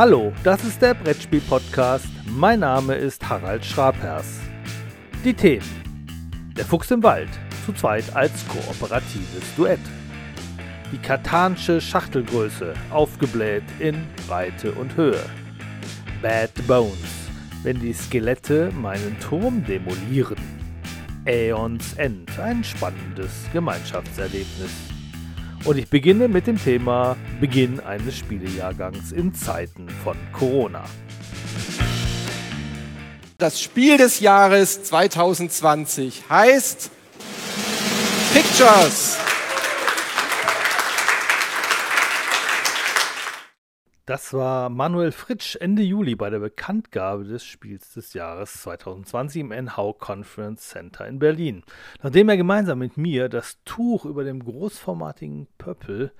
Hallo, das ist der Brettspiel-Podcast. Mein Name ist Harald Schrapers. Die Themen: Der Fuchs im Wald, zu zweit als kooperatives Duett. Die katanische Schachtelgröße, aufgebläht in Breite und Höhe. Bad Bones, wenn die Skelette meinen Turm demolieren. Aeons End, ein spannendes Gemeinschaftserlebnis. Und ich beginne mit dem Thema Beginn eines Spielejahrgangs in Zeiten von Corona. Das Spiel des Jahres 2020 heißt Pictures. Das war Manuel Fritsch Ende Juli bei der Bekanntgabe des Spiels des Jahres 2020 im NHAU Conference Center in Berlin. Nachdem er gemeinsam mit mir das Tuch über dem großformatigen Pöppel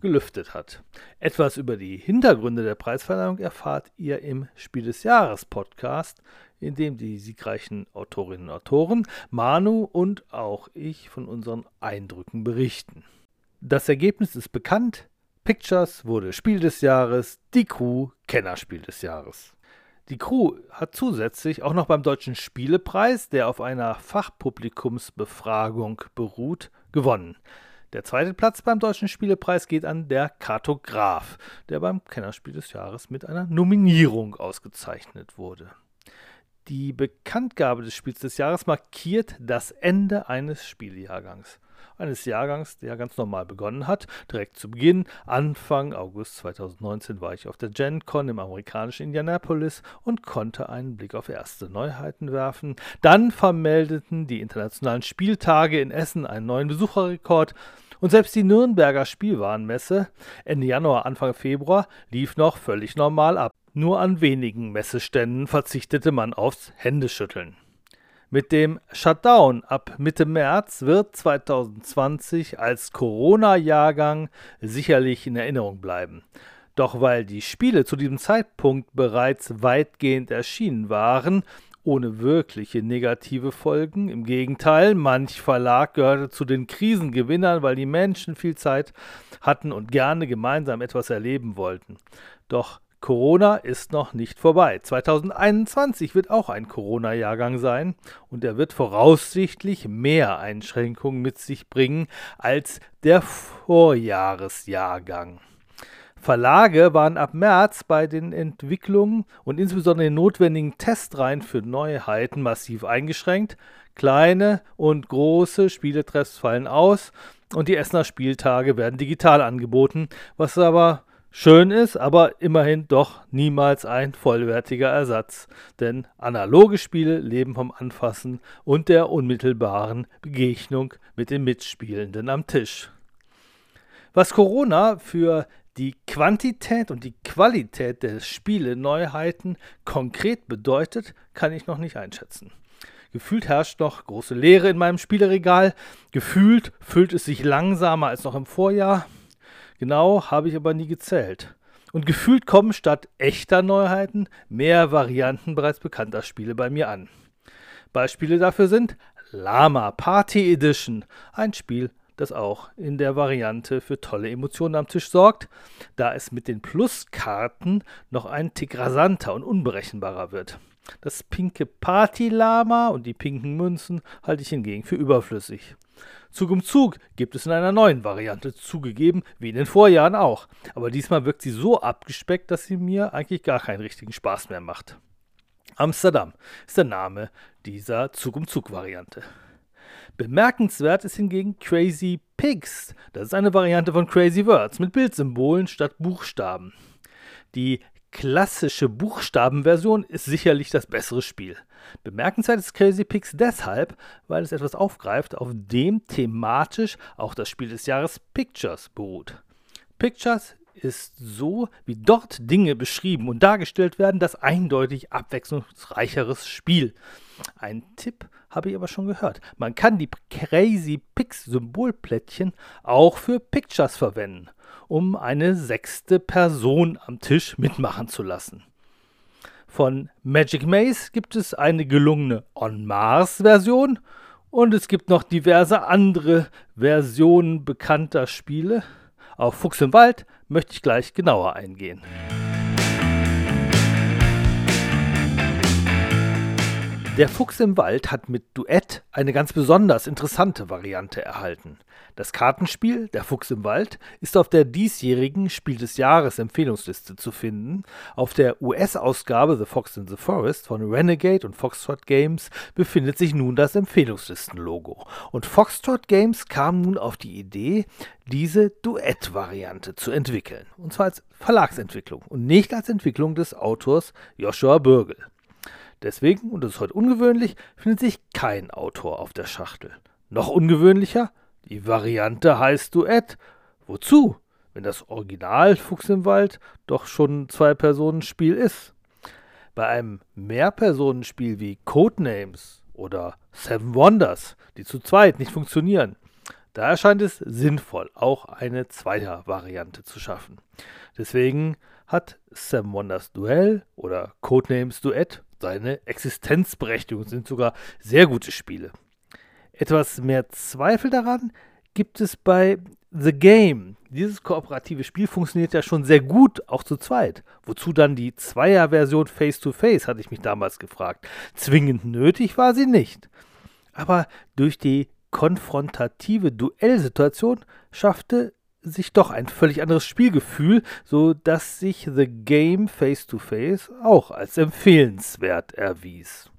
gelüftet hat. Etwas über die Hintergründe der Preisverleihung erfahrt ihr im Spiel des Jahres Podcast, in dem die siegreichen Autorinnen und Autoren, Manu und auch ich von unseren Eindrücken berichten. Das Ergebnis ist bekannt. Pictures wurde Spiel des Jahres, die Crew Kennerspiel des Jahres. Die Crew hat zusätzlich auch noch beim Deutschen Spielepreis, der auf einer Fachpublikumsbefragung beruht, gewonnen. Der zweite Platz beim Deutschen Spielepreis geht an der Kartograf, der beim Kennerspiel des Jahres mit einer Nominierung ausgezeichnet wurde. Die Bekanntgabe des Spiels des Jahres markiert das Ende eines Spieljahrgangs eines Jahrgangs, der ganz normal begonnen hat. Direkt zu Beginn, Anfang August 2019, war ich auf der GenCon im amerikanischen Indianapolis und konnte einen Blick auf erste Neuheiten werfen. Dann vermeldeten die internationalen Spieltage in Essen einen neuen Besucherrekord. Und selbst die Nürnberger Spielwarenmesse Ende Januar, Anfang Februar lief noch völlig normal ab. Nur an wenigen Messeständen verzichtete man aufs Händeschütteln. Mit dem Shutdown ab Mitte März wird 2020 als Corona-Jahrgang sicherlich in Erinnerung bleiben. Doch weil die Spiele zu diesem Zeitpunkt bereits weitgehend erschienen waren, ohne wirkliche negative Folgen. Im Gegenteil, manch Verlag gehörte zu den Krisengewinnern, weil die Menschen viel Zeit hatten und gerne gemeinsam etwas erleben wollten. Doch Corona ist noch nicht vorbei. 2021 wird auch ein Corona-Jahrgang sein und er wird voraussichtlich mehr Einschränkungen mit sich bringen als der Vorjahresjahrgang. Verlage waren ab März bei den Entwicklungen und insbesondere den notwendigen Testreihen für Neuheiten massiv eingeschränkt. Kleine und große Spieletreffs fallen aus und die Essener Spieltage werden digital angeboten, was aber schön ist, aber immerhin doch niemals ein vollwertiger Ersatz. Denn analoge Spiele leben vom Anfassen und der unmittelbaren Begegnung mit den Mitspielenden am Tisch. Was Corona für die Quantität und die Qualität der Spiele-Neuheiten konkret bedeutet, kann ich noch nicht einschätzen. Gefühlt herrscht noch große Leere in meinem Spieleregal. Gefühlt füllt es sich langsamer als noch im Vorjahr. Genau habe ich aber nie gezählt. Und gefühlt kommen statt echter Neuheiten mehr Varianten bereits bekannter Spiele bei mir an. Beispiele dafür sind Lama Party Edition, ein Spiel, das auch in der Variante für tolle Emotionen am Tisch sorgt, da es mit den Pluskarten noch ein Tick rasanter und unberechenbarer wird. Das pinke Party-Lama und die pinken Münzen halte ich hingegen für überflüssig. Zug um Zug gibt es in einer neuen Variante, zugegeben, wie in den Vorjahren auch. Aber diesmal wirkt sie so abgespeckt, dass sie mir eigentlich gar keinen richtigen Spaß mehr macht. Amsterdam ist der Name dieser Zug um Zug Variante. Bemerkenswert ist hingegen Crazy Pigs. Das ist eine Variante von Crazy Words mit Bildsymbolen statt Buchstaben. Die klassische Buchstabenversion ist sicherlich das bessere Spiel. Bemerkenswert ist Crazy Pix deshalb, weil es etwas aufgreift, auf dem thematisch auch das Spiel des Jahres Pictures beruht. Pictures ist so, wie dort Dinge beschrieben und dargestellt werden, das eindeutig abwechslungsreicheres Spiel. Ein Tipp habe ich aber schon gehört. Man kann die Crazy Pix Symbolplättchen auch für Pictures verwenden um eine sechste Person am Tisch mitmachen zu lassen. Von Magic Maze gibt es eine gelungene On Mars-Version und es gibt noch diverse andere Versionen bekannter Spiele. Auf Fuchs im Wald möchte ich gleich genauer eingehen. Der Fuchs im Wald hat mit Duett eine ganz besonders interessante Variante erhalten. Das Kartenspiel Der Fuchs im Wald ist auf der diesjährigen Spiel des Jahres Empfehlungsliste zu finden. Auf der US-Ausgabe The Fox in the Forest von Renegade und Foxtrot Games befindet sich nun das Empfehlungslistenlogo. Und Foxtrot Games kam nun auf die Idee, diese Duett-Variante zu entwickeln. Und zwar als Verlagsentwicklung und nicht als Entwicklung des Autors Joshua Bürgel. Deswegen, und das ist heute ungewöhnlich, findet sich kein Autor auf der Schachtel. Noch ungewöhnlicher, die Variante heißt Duett. Wozu, wenn das Original Fuchs im Wald doch schon ein Zwei-Personen-Spiel ist? Bei einem Mehrpersonenspiel wie Codenames oder Seven Wonders, die zu zweit nicht funktionieren, da erscheint es sinnvoll, auch eine zweite Variante zu schaffen. Deswegen hat Seven Wonders Duell oder Codenames Duett seine Existenzberechtigung, sind sogar sehr gute Spiele. Etwas mehr Zweifel daran gibt es bei The Game. Dieses kooperative Spiel funktioniert ja schon sehr gut, auch zu zweit. Wozu dann die Zweier-Version Face-to-Face, hatte ich mich damals gefragt. Zwingend nötig war sie nicht. Aber durch die konfrontative Duellsituation schaffte sich doch ein völlig anderes Spielgefühl, so dass sich The Game Face to Face auch als empfehlenswert erwies.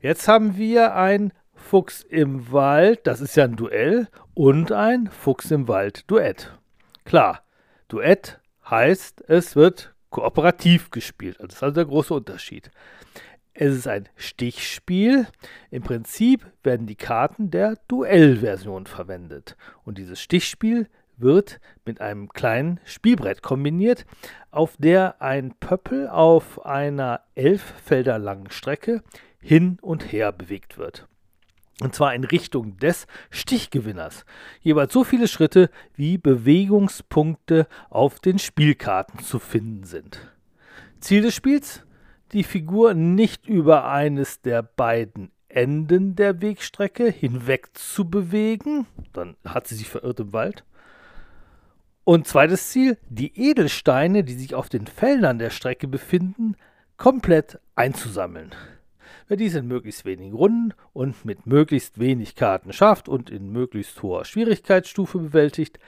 Jetzt haben wir ein Fuchs im Wald, das ist ja ein Duell, und ein Fuchs im Wald Duett. Klar, Duett heißt, es wird kooperativ gespielt. Das ist also der große Unterschied. Es ist ein Stichspiel. Im Prinzip werden die Karten der Duellversion verwendet. Und dieses Stichspiel wird mit einem kleinen Spielbrett kombiniert, auf der ein Pöppel auf einer elf Felder langen Strecke hin und her bewegt wird. Und zwar in Richtung des Stichgewinners. Jeweils so viele Schritte, wie Bewegungspunkte auf den Spielkarten zu finden sind. Ziel des Spiels? Die Figur nicht über eines der beiden Enden der Wegstrecke hinweg zu bewegen, dann hat sie sich verirrt im Wald, und zweites Ziel, die Edelsteine, die sich auf den Feldern der Strecke befinden, komplett einzusammeln. Wer dies in möglichst wenigen Runden und mit möglichst wenig Karten schafft und in möglichst hoher Schwierigkeitsstufe bewältigt,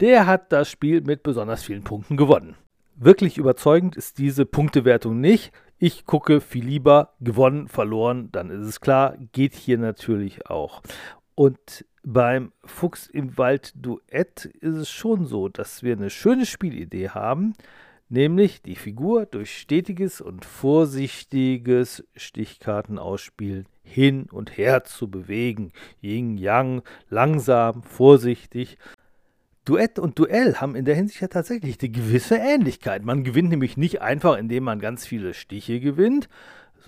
der hat das Spiel mit besonders vielen Punkten gewonnen. Wirklich überzeugend ist diese Punktewertung nicht. Ich gucke viel lieber gewonnen, verloren, dann ist es klar, geht hier natürlich auch. Und beim Fuchs im Wald Duett ist es schon so, dass wir eine schöne Spielidee haben, nämlich die Figur durch stetiges und vorsichtiges Stichkartenausspielen hin und her zu bewegen. Yin, Yang, langsam, vorsichtig. Duett und Duell haben in der Hinsicht ja tatsächlich eine gewisse Ähnlichkeit. Man gewinnt nämlich nicht einfach, indem man ganz viele Stiche gewinnt,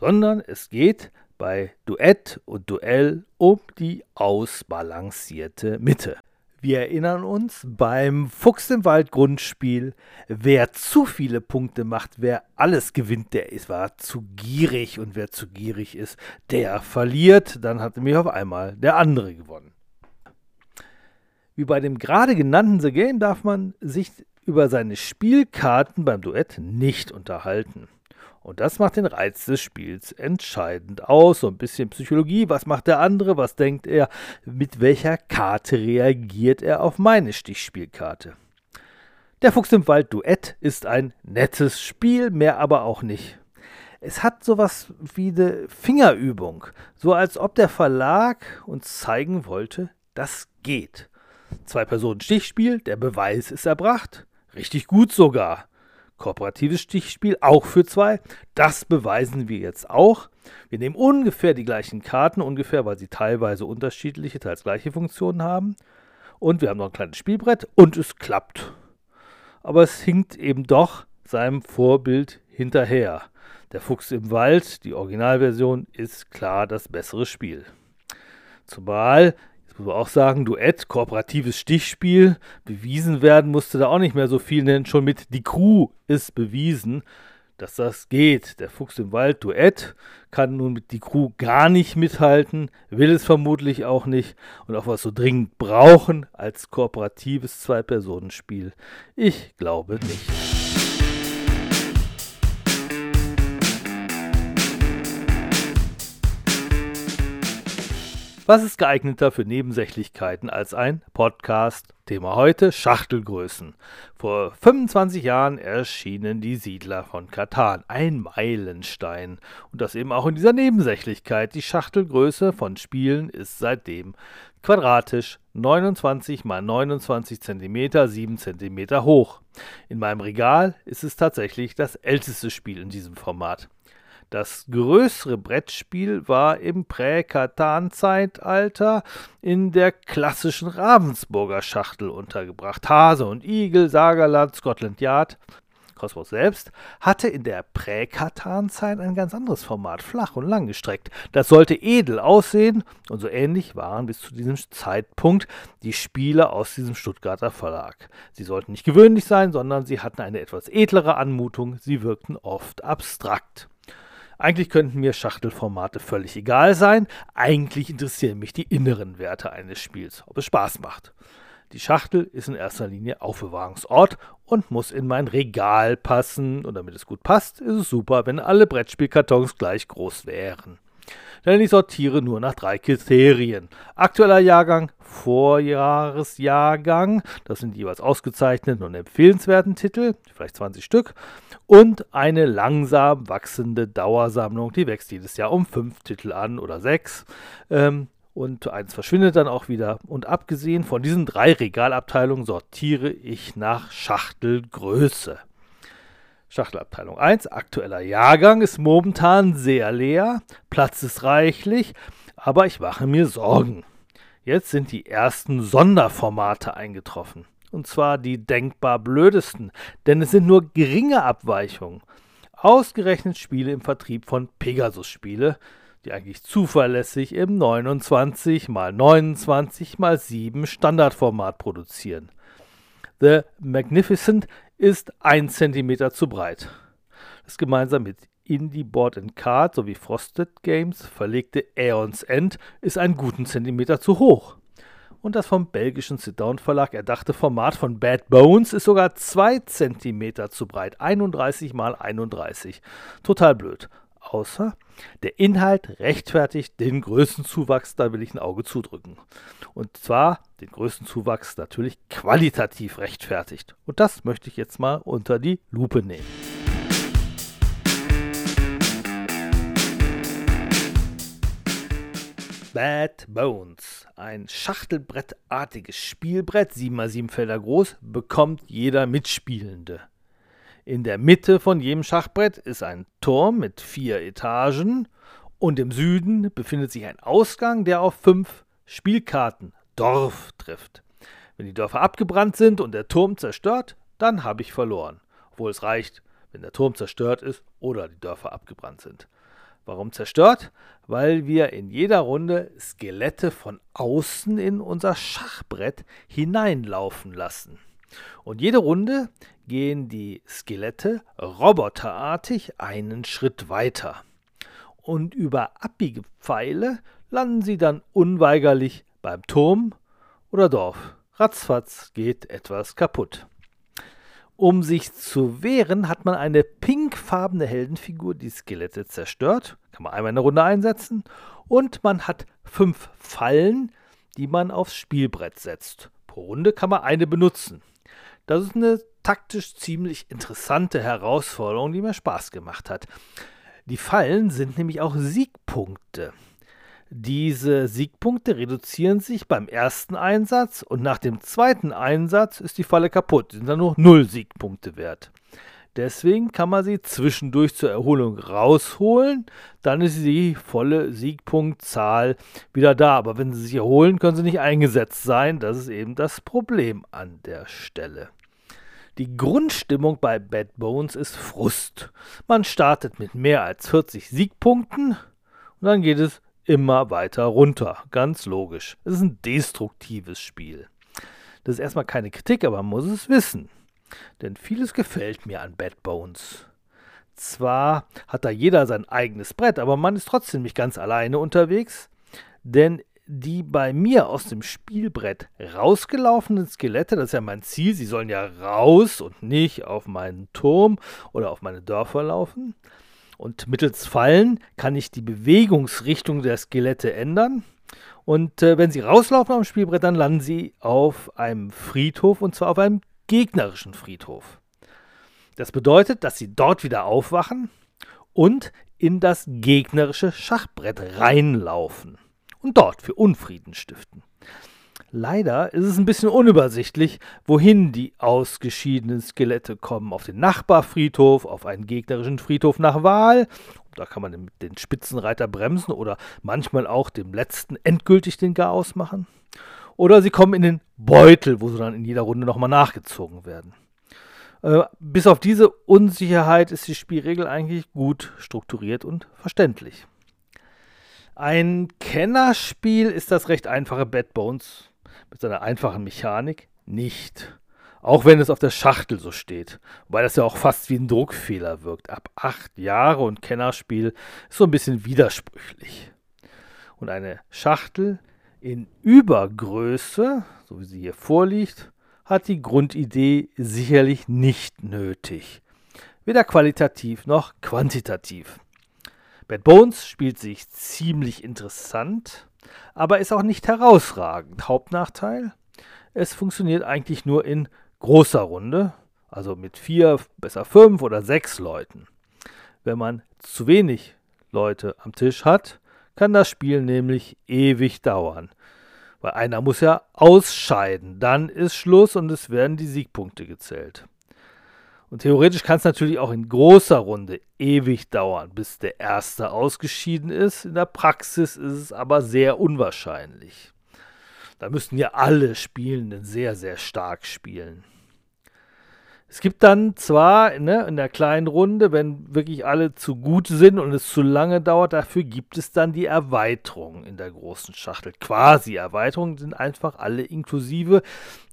sondern es geht bei Duett und Duell um die ausbalancierte Mitte. Wir erinnern uns beim Fuchs im Wald Grundspiel, wer zu viele Punkte macht, wer alles gewinnt, der ist, war zu gierig und wer zu gierig ist, der verliert. Dann hat nämlich auf einmal der andere gewonnen. Wie bei dem gerade genannten The Game darf man sich über seine Spielkarten beim Duett nicht unterhalten. Und das macht den Reiz des Spiels entscheidend aus. So ein bisschen Psychologie. Was macht der andere? Was denkt er? Mit welcher Karte reagiert er auf meine Stichspielkarte? Der Fuchs im Wald Duett ist ein nettes Spiel, mehr aber auch nicht. Es hat sowas wie eine Fingerübung, so als ob der Verlag uns zeigen wollte, das geht. Zwei Personen Stichspiel, der Beweis ist erbracht. Richtig gut sogar kooperatives Stichspiel, auch für zwei. Das beweisen wir jetzt auch. Wir nehmen ungefähr die gleichen Karten, ungefähr, weil sie teilweise unterschiedliche, teils gleiche Funktionen haben. Und wir haben noch ein kleines Spielbrett und es klappt. Aber es hinkt eben doch seinem Vorbild hinterher. Der Fuchs im Wald, die Originalversion, ist klar das bessere Spiel. Zumal Jetzt muss man auch sagen, Duett, kooperatives Stichspiel, bewiesen werden musste da auch nicht mehr so viel, denn schon mit Die Crew ist bewiesen, dass das geht. Der Fuchs im Wald, Duett, kann nun mit Die Crew gar nicht mithalten, will es vermutlich auch nicht und auch was so dringend brauchen als kooperatives Zwei-Personen-Spiel. Ich glaube nicht. Was ist geeigneter für Nebensächlichkeiten als ein Podcast? Thema heute Schachtelgrößen. Vor 25 Jahren erschienen die Siedler von Katan, ein Meilenstein. Und das eben auch in dieser Nebensächlichkeit. Die Schachtelgröße von Spielen ist seitdem quadratisch 29 x 29 cm, 7 cm hoch. In meinem Regal ist es tatsächlich das älteste Spiel in diesem Format. Das größere Brettspiel war im Prä-Katan-Zeitalter in der klassischen Ravensburger Schachtel untergebracht. Hase und Igel, Sagerland, Scotland Yard. Cosmos selbst hatte in der Prä-Katan-Zeit ein ganz anderes Format, flach und langgestreckt. Das sollte edel aussehen und so ähnlich waren bis zu diesem Zeitpunkt die Spiele aus diesem Stuttgarter Verlag. Sie sollten nicht gewöhnlich sein, sondern sie hatten eine etwas edlere Anmutung, sie wirkten oft abstrakt. Eigentlich könnten mir Schachtelformate völlig egal sein. Eigentlich interessieren mich die inneren Werte eines Spiels, ob es Spaß macht. Die Schachtel ist in erster Linie Aufbewahrungsort und muss in mein Regal passen. Und damit es gut passt, ist es super, wenn alle Brettspielkartons gleich groß wären denn ich sortiere nur nach drei Kriterien. Aktueller Jahrgang, Vorjahresjahrgang, das sind jeweils ausgezeichneten und empfehlenswerten Titel, vielleicht 20 Stück, und eine langsam wachsende Dauersammlung, die wächst jedes Jahr um fünf Titel an oder sechs. Ähm, und eins verschwindet dann auch wieder. Und abgesehen von diesen drei Regalabteilungen sortiere ich nach Schachtelgröße. Schachtelabteilung 1, aktueller Jahrgang, ist momentan sehr leer, Platz ist reichlich, aber ich mache mir Sorgen. Jetzt sind die ersten Sonderformate eingetroffen. Und zwar die denkbar blödesten, denn es sind nur geringe Abweichungen. Ausgerechnet Spiele im Vertrieb von Pegasus Spiele, die eigentlich zuverlässig im 29 x 29 x 7 Standardformat produzieren. The Magnificent ist 1 cm zu breit. Das gemeinsam mit Indie Board and Card sowie Frosted Games verlegte Aeons End ist einen guten Zentimeter zu hoch. Und das vom belgischen Sit-Down Verlag erdachte Format von Bad Bones ist sogar 2 cm zu breit, 31 x 31. Total blöd. Außer der Inhalt rechtfertigt den größten Zuwachs, da will ich ein Auge zudrücken. Und zwar den größten Zuwachs natürlich qualitativ rechtfertigt. Und das möchte ich jetzt mal unter die Lupe nehmen. Bad Bones, ein Schachtelbrettartiges Spielbrett, 7x7 Felder groß, bekommt jeder Mitspielende. In der Mitte von jedem Schachbrett ist ein Turm mit vier Etagen und im Süden befindet sich ein Ausgang, der auf fünf Spielkarten Dorf trifft. Wenn die Dörfer abgebrannt sind und der Turm zerstört, dann habe ich verloren. Obwohl es reicht, wenn der Turm zerstört ist oder die Dörfer abgebrannt sind. Warum zerstört? Weil wir in jeder Runde Skelette von außen in unser Schachbrett hineinlaufen lassen. Und jede Runde gehen die Skelette roboterartig einen Schritt weiter. Und über abbige Pfeile landen sie dann unweigerlich beim Turm oder Dorf. Ratzfatz geht etwas kaputt. Um sich zu wehren, hat man eine pinkfarbene Heldenfigur, die Skelette zerstört. Kann man einmal in der Runde einsetzen. Und man hat fünf Fallen, die man aufs Spielbrett setzt. Pro Runde kann man eine benutzen. Das ist eine taktisch ziemlich interessante Herausforderung, die mir Spaß gemacht hat. Die Fallen sind nämlich auch Siegpunkte. Diese Siegpunkte reduzieren sich beim ersten Einsatz und nach dem zweiten Einsatz ist die Falle kaputt. Sind dann nur 0 Siegpunkte wert. Deswegen kann man sie zwischendurch zur Erholung rausholen, dann ist die volle Siegpunktzahl wieder da. Aber wenn sie sich erholen, können sie nicht eingesetzt sein. Das ist eben das Problem an der Stelle. Die Grundstimmung bei Bad Bones ist Frust. Man startet mit mehr als 40 Siegpunkten und dann geht es immer weiter runter. Ganz logisch. Es ist ein destruktives Spiel. Das ist erstmal keine Kritik, aber man muss es wissen. Denn vieles gefällt mir an Bad Bones. Zwar hat da jeder sein eigenes Brett, aber man ist trotzdem nicht ganz alleine unterwegs, denn die bei mir aus dem Spielbrett rausgelaufenen Skelette, das ist ja mein Ziel, sie sollen ja raus und nicht auf meinen Turm oder auf meine Dörfer laufen. Und mittels Fallen kann ich die Bewegungsrichtung der Skelette ändern. Und äh, wenn sie rauslaufen am Spielbrett, dann landen sie auf einem Friedhof und zwar auf einem gegnerischen Friedhof. Das bedeutet, dass sie dort wieder aufwachen und in das gegnerische Schachbrett reinlaufen und dort für Unfrieden stiften. Leider ist es ein bisschen unübersichtlich, wohin die ausgeschiedenen Skelette kommen. Auf den Nachbarfriedhof, auf einen gegnerischen Friedhof nach Wahl. Da kann man den Spitzenreiter bremsen oder manchmal auch dem letzten endgültig den Garaus machen. Oder sie kommen in den Beutel, wo sie dann in jeder Runde nochmal nachgezogen werden. Äh, bis auf diese Unsicherheit ist die Spielregel eigentlich gut strukturiert und verständlich. Ein Kennerspiel ist das recht einfache Bad Bones mit seiner einfachen Mechanik nicht. Auch wenn es auf der Schachtel so steht. Wobei das ja auch fast wie ein Druckfehler wirkt. Ab acht Jahre und Kennerspiel ist so ein bisschen widersprüchlich. Und eine Schachtel in Übergröße, so wie sie hier vorliegt, hat die Grundidee sicherlich nicht nötig. Weder qualitativ noch quantitativ. Bad Bones spielt sich ziemlich interessant, aber ist auch nicht herausragend. Hauptnachteil, es funktioniert eigentlich nur in großer Runde, also mit vier, besser fünf oder sechs Leuten. Wenn man zu wenig Leute am Tisch hat, kann das Spiel nämlich ewig dauern. Weil einer muss ja ausscheiden, dann ist Schluss und es werden die Siegpunkte gezählt. Und theoretisch kann es natürlich auch in großer Runde ewig dauern, bis der Erste ausgeschieden ist. In der Praxis ist es aber sehr unwahrscheinlich. Da müssten ja alle Spielenden sehr, sehr stark spielen. Es gibt dann zwar ne, in der kleinen Runde, wenn wirklich alle zu gut sind und es zu lange dauert, dafür gibt es dann die Erweiterung in der großen Schachtel. Quasi Erweiterungen sind einfach alle inklusive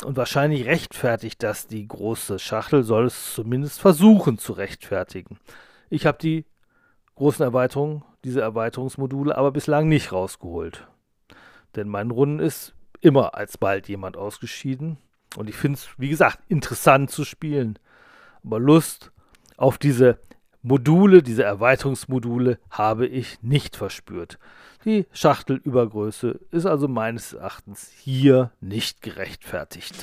und wahrscheinlich rechtfertigt das die große Schachtel, soll es zumindest versuchen zu rechtfertigen. Ich habe die großen Erweiterungen, diese Erweiterungsmodule aber bislang nicht rausgeholt. Denn meinen Runden ist immer alsbald jemand ausgeschieden und ich finde es, wie gesagt, interessant zu spielen. Aber Lust auf diese Module, diese Erweiterungsmodule habe ich nicht verspürt. Die Schachtelübergröße ist also meines Erachtens hier nicht gerechtfertigt.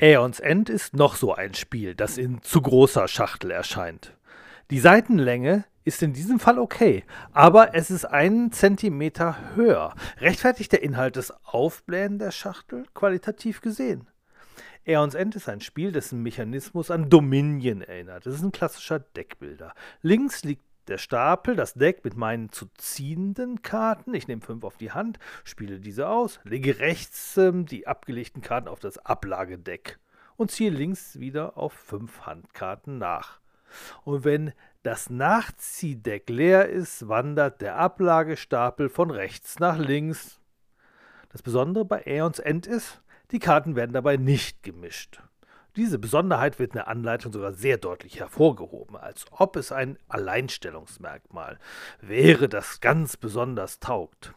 Aeons End ist noch so ein Spiel, das in zu großer Schachtel erscheint. Die Seitenlänge ist in diesem Fall okay, aber es ist einen Zentimeter höher. Rechtfertigt der Inhalt des Aufblähen der Schachtel qualitativ gesehen? Aeons End ist ein Spiel, dessen Mechanismus an Dominion erinnert. Es ist ein klassischer Deckbilder. Links liegt der Stapel, das Deck mit meinen zu ziehenden Karten. Ich nehme fünf auf die Hand, spiele diese aus, lege rechts ähm, die abgelegten Karten auf das Ablagedeck und ziehe links wieder auf fünf Handkarten nach. Und wenn das Nachziehdeck leer ist, wandert der Ablagestapel von rechts nach links. Das Besondere bei Aeons End ist, die Karten werden dabei nicht gemischt. Diese Besonderheit wird in der Anleitung sogar sehr deutlich hervorgehoben, als ob es ein Alleinstellungsmerkmal wäre, das ganz besonders taugt.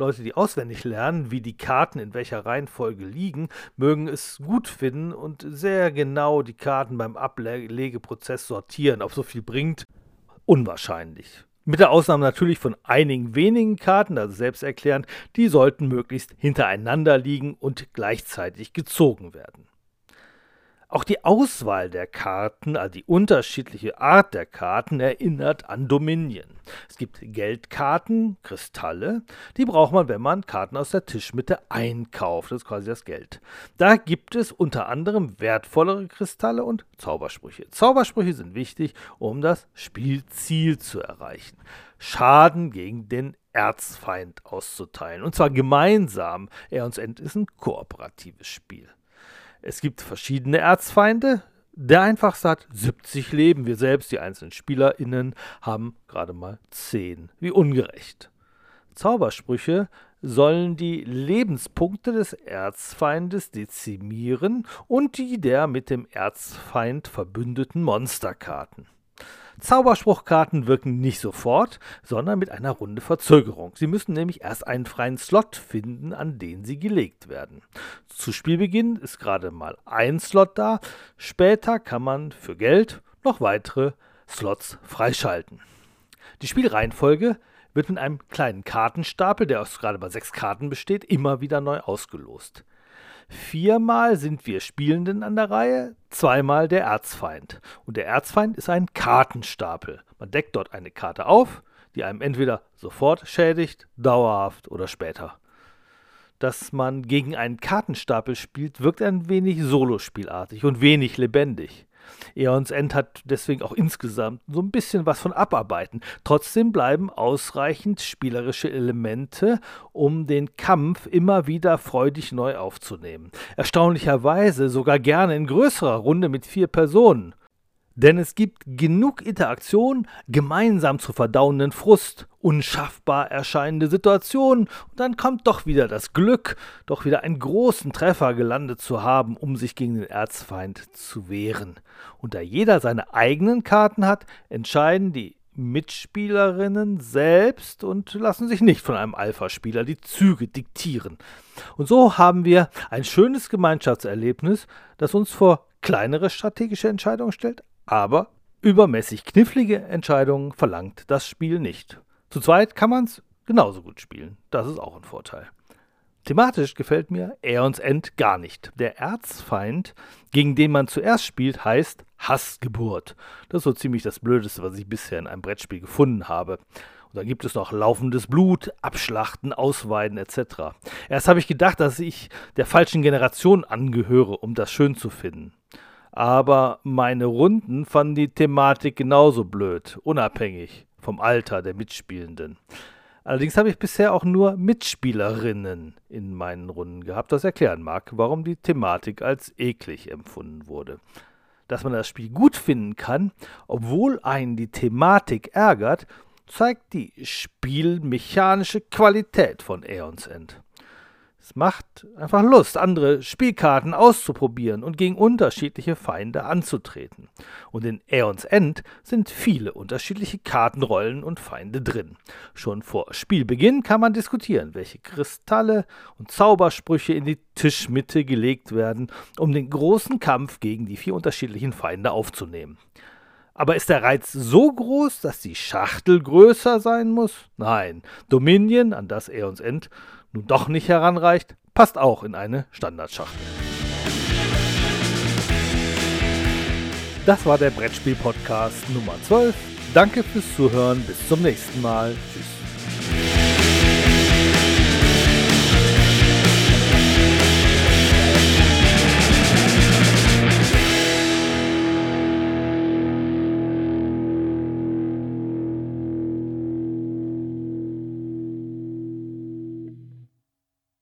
Leute, die auswendig lernen, wie die Karten in welcher Reihenfolge liegen, mögen es gut finden und sehr genau die Karten beim Ablegeprozess sortieren. Ob so viel bringt, unwahrscheinlich. Mit der Ausnahme natürlich von einigen wenigen Karten, also selbsterklärend, die sollten möglichst hintereinander liegen und gleichzeitig gezogen werden. Auch die Auswahl der Karten, also die unterschiedliche Art der Karten, erinnert an Dominion. Es gibt Geldkarten, Kristalle, die braucht man, wenn man Karten aus der Tischmitte einkauft. Das ist quasi das Geld. Da gibt es unter anderem wertvollere Kristalle und Zaubersprüche. Zaubersprüche sind wichtig, um das Spielziel zu erreichen. Schaden gegen den Erzfeind auszuteilen. Und zwar gemeinsam. Er uns End ist ein kooperatives Spiel. Es gibt verschiedene Erzfeinde. Der einfachste hat 70 Leben. Wir selbst, die einzelnen SpielerInnen, haben gerade mal 10. Wie ungerecht. Zaubersprüche sollen die Lebenspunkte des Erzfeindes dezimieren und die der mit dem Erzfeind verbündeten Monsterkarten. Zauberspruchkarten wirken nicht sofort, sondern mit einer Runde Verzögerung. Sie müssen nämlich erst einen freien Slot finden, an den sie gelegt werden. Zu Spielbeginn ist gerade mal ein Slot da, später kann man für Geld noch weitere Slots freischalten. Die Spielreihenfolge wird mit einem kleinen Kartenstapel, der aus gerade bei sechs Karten besteht, immer wieder neu ausgelost. Viermal sind wir Spielenden an der Reihe, zweimal der Erzfeind. Und der Erzfeind ist ein Kartenstapel. Man deckt dort eine Karte auf, die einem entweder sofort schädigt, dauerhaft oder später. Dass man gegen einen Kartenstapel spielt, wirkt ein wenig solospielartig und wenig lebendig. Eons End hat deswegen auch insgesamt so ein bisschen was von Abarbeiten. Trotzdem bleiben ausreichend spielerische Elemente, um den Kampf immer wieder freudig neu aufzunehmen. Erstaunlicherweise sogar gerne in größerer Runde mit vier Personen. Denn es gibt genug Interaktion, gemeinsam zu verdauenden Frust, unschaffbar erscheinende Situationen und dann kommt doch wieder das Glück, doch wieder einen großen Treffer gelandet zu haben, um sich gegen den Erzfeind zu wehren. Und da jeder seine eigenen Karten hat, entscheiden die Mitspielerinnen selbst und lassen sich nicht von einem Alpha-Spieler die Züge diktieren. Und so haben wir ein schönes Gemeinschaftserlebnis, das uns vor kleinere strategische Entscheidungen stellt, aber übermäßig knifflige Entscheidungen verlangt das Spiel nicht. Zu zweit kann man es genauso gut spielen. Das ist auch ein Vorteil. Thematisch gefällt mir Aeons End gar nicht. Der Erzfeind, gegen den man zuerst spielt, heißt Hassgeburt. Das ist so ziemlich das Blödeste, was ich bisher in einem Brettspiel gefunden habe. Und dann gibt es noch laufendes Blut, Abschlachten, Ausweiden etc. Erst habe ich gedacht, dass ich der falschen Generation angehöre, um das schön zu finden aber meine Runden fanden die Thematik genauso blöd, unabhängig vom Alter der Mitspielenden. Allerdings habe ich bisher auch nur Mitspielerinnen in meinen Runden gehabt, was erklären mag, warum die Thematik als eklig empfunden wurde. Dass man das Spiel gut finden kann, obwohl einen die Thematik ärgert, zeigt die spielmechanische Qualität von Aeons End. Es macht einfach Lust, andere Spielkarten auszuprobieren und gegen unterschiedliche Feinde anzutreten. Und in Aeons End sind viele unterschiedliche Kartenrollen und Feinde drin. Schon vor Spielbeginn kann man diskutieren, welche Kristalle und Zaubersprüche in die Tischmitte gelegt werden, um den großen Kampf gegen die vier unterschiedlichen Feinde aufzunehmen. Aber ist der Reiz so groß, dass die Schachtel größer sein muss? Nein. Dominion, an das Aeons End nun doch nicht heranreicht, passt auch in eine Standardschachtel. Das war der Brettspiel-Podcast Nummer 12. Danke fürs Zuhören. Bis zum nächsten Mal. Tschüss.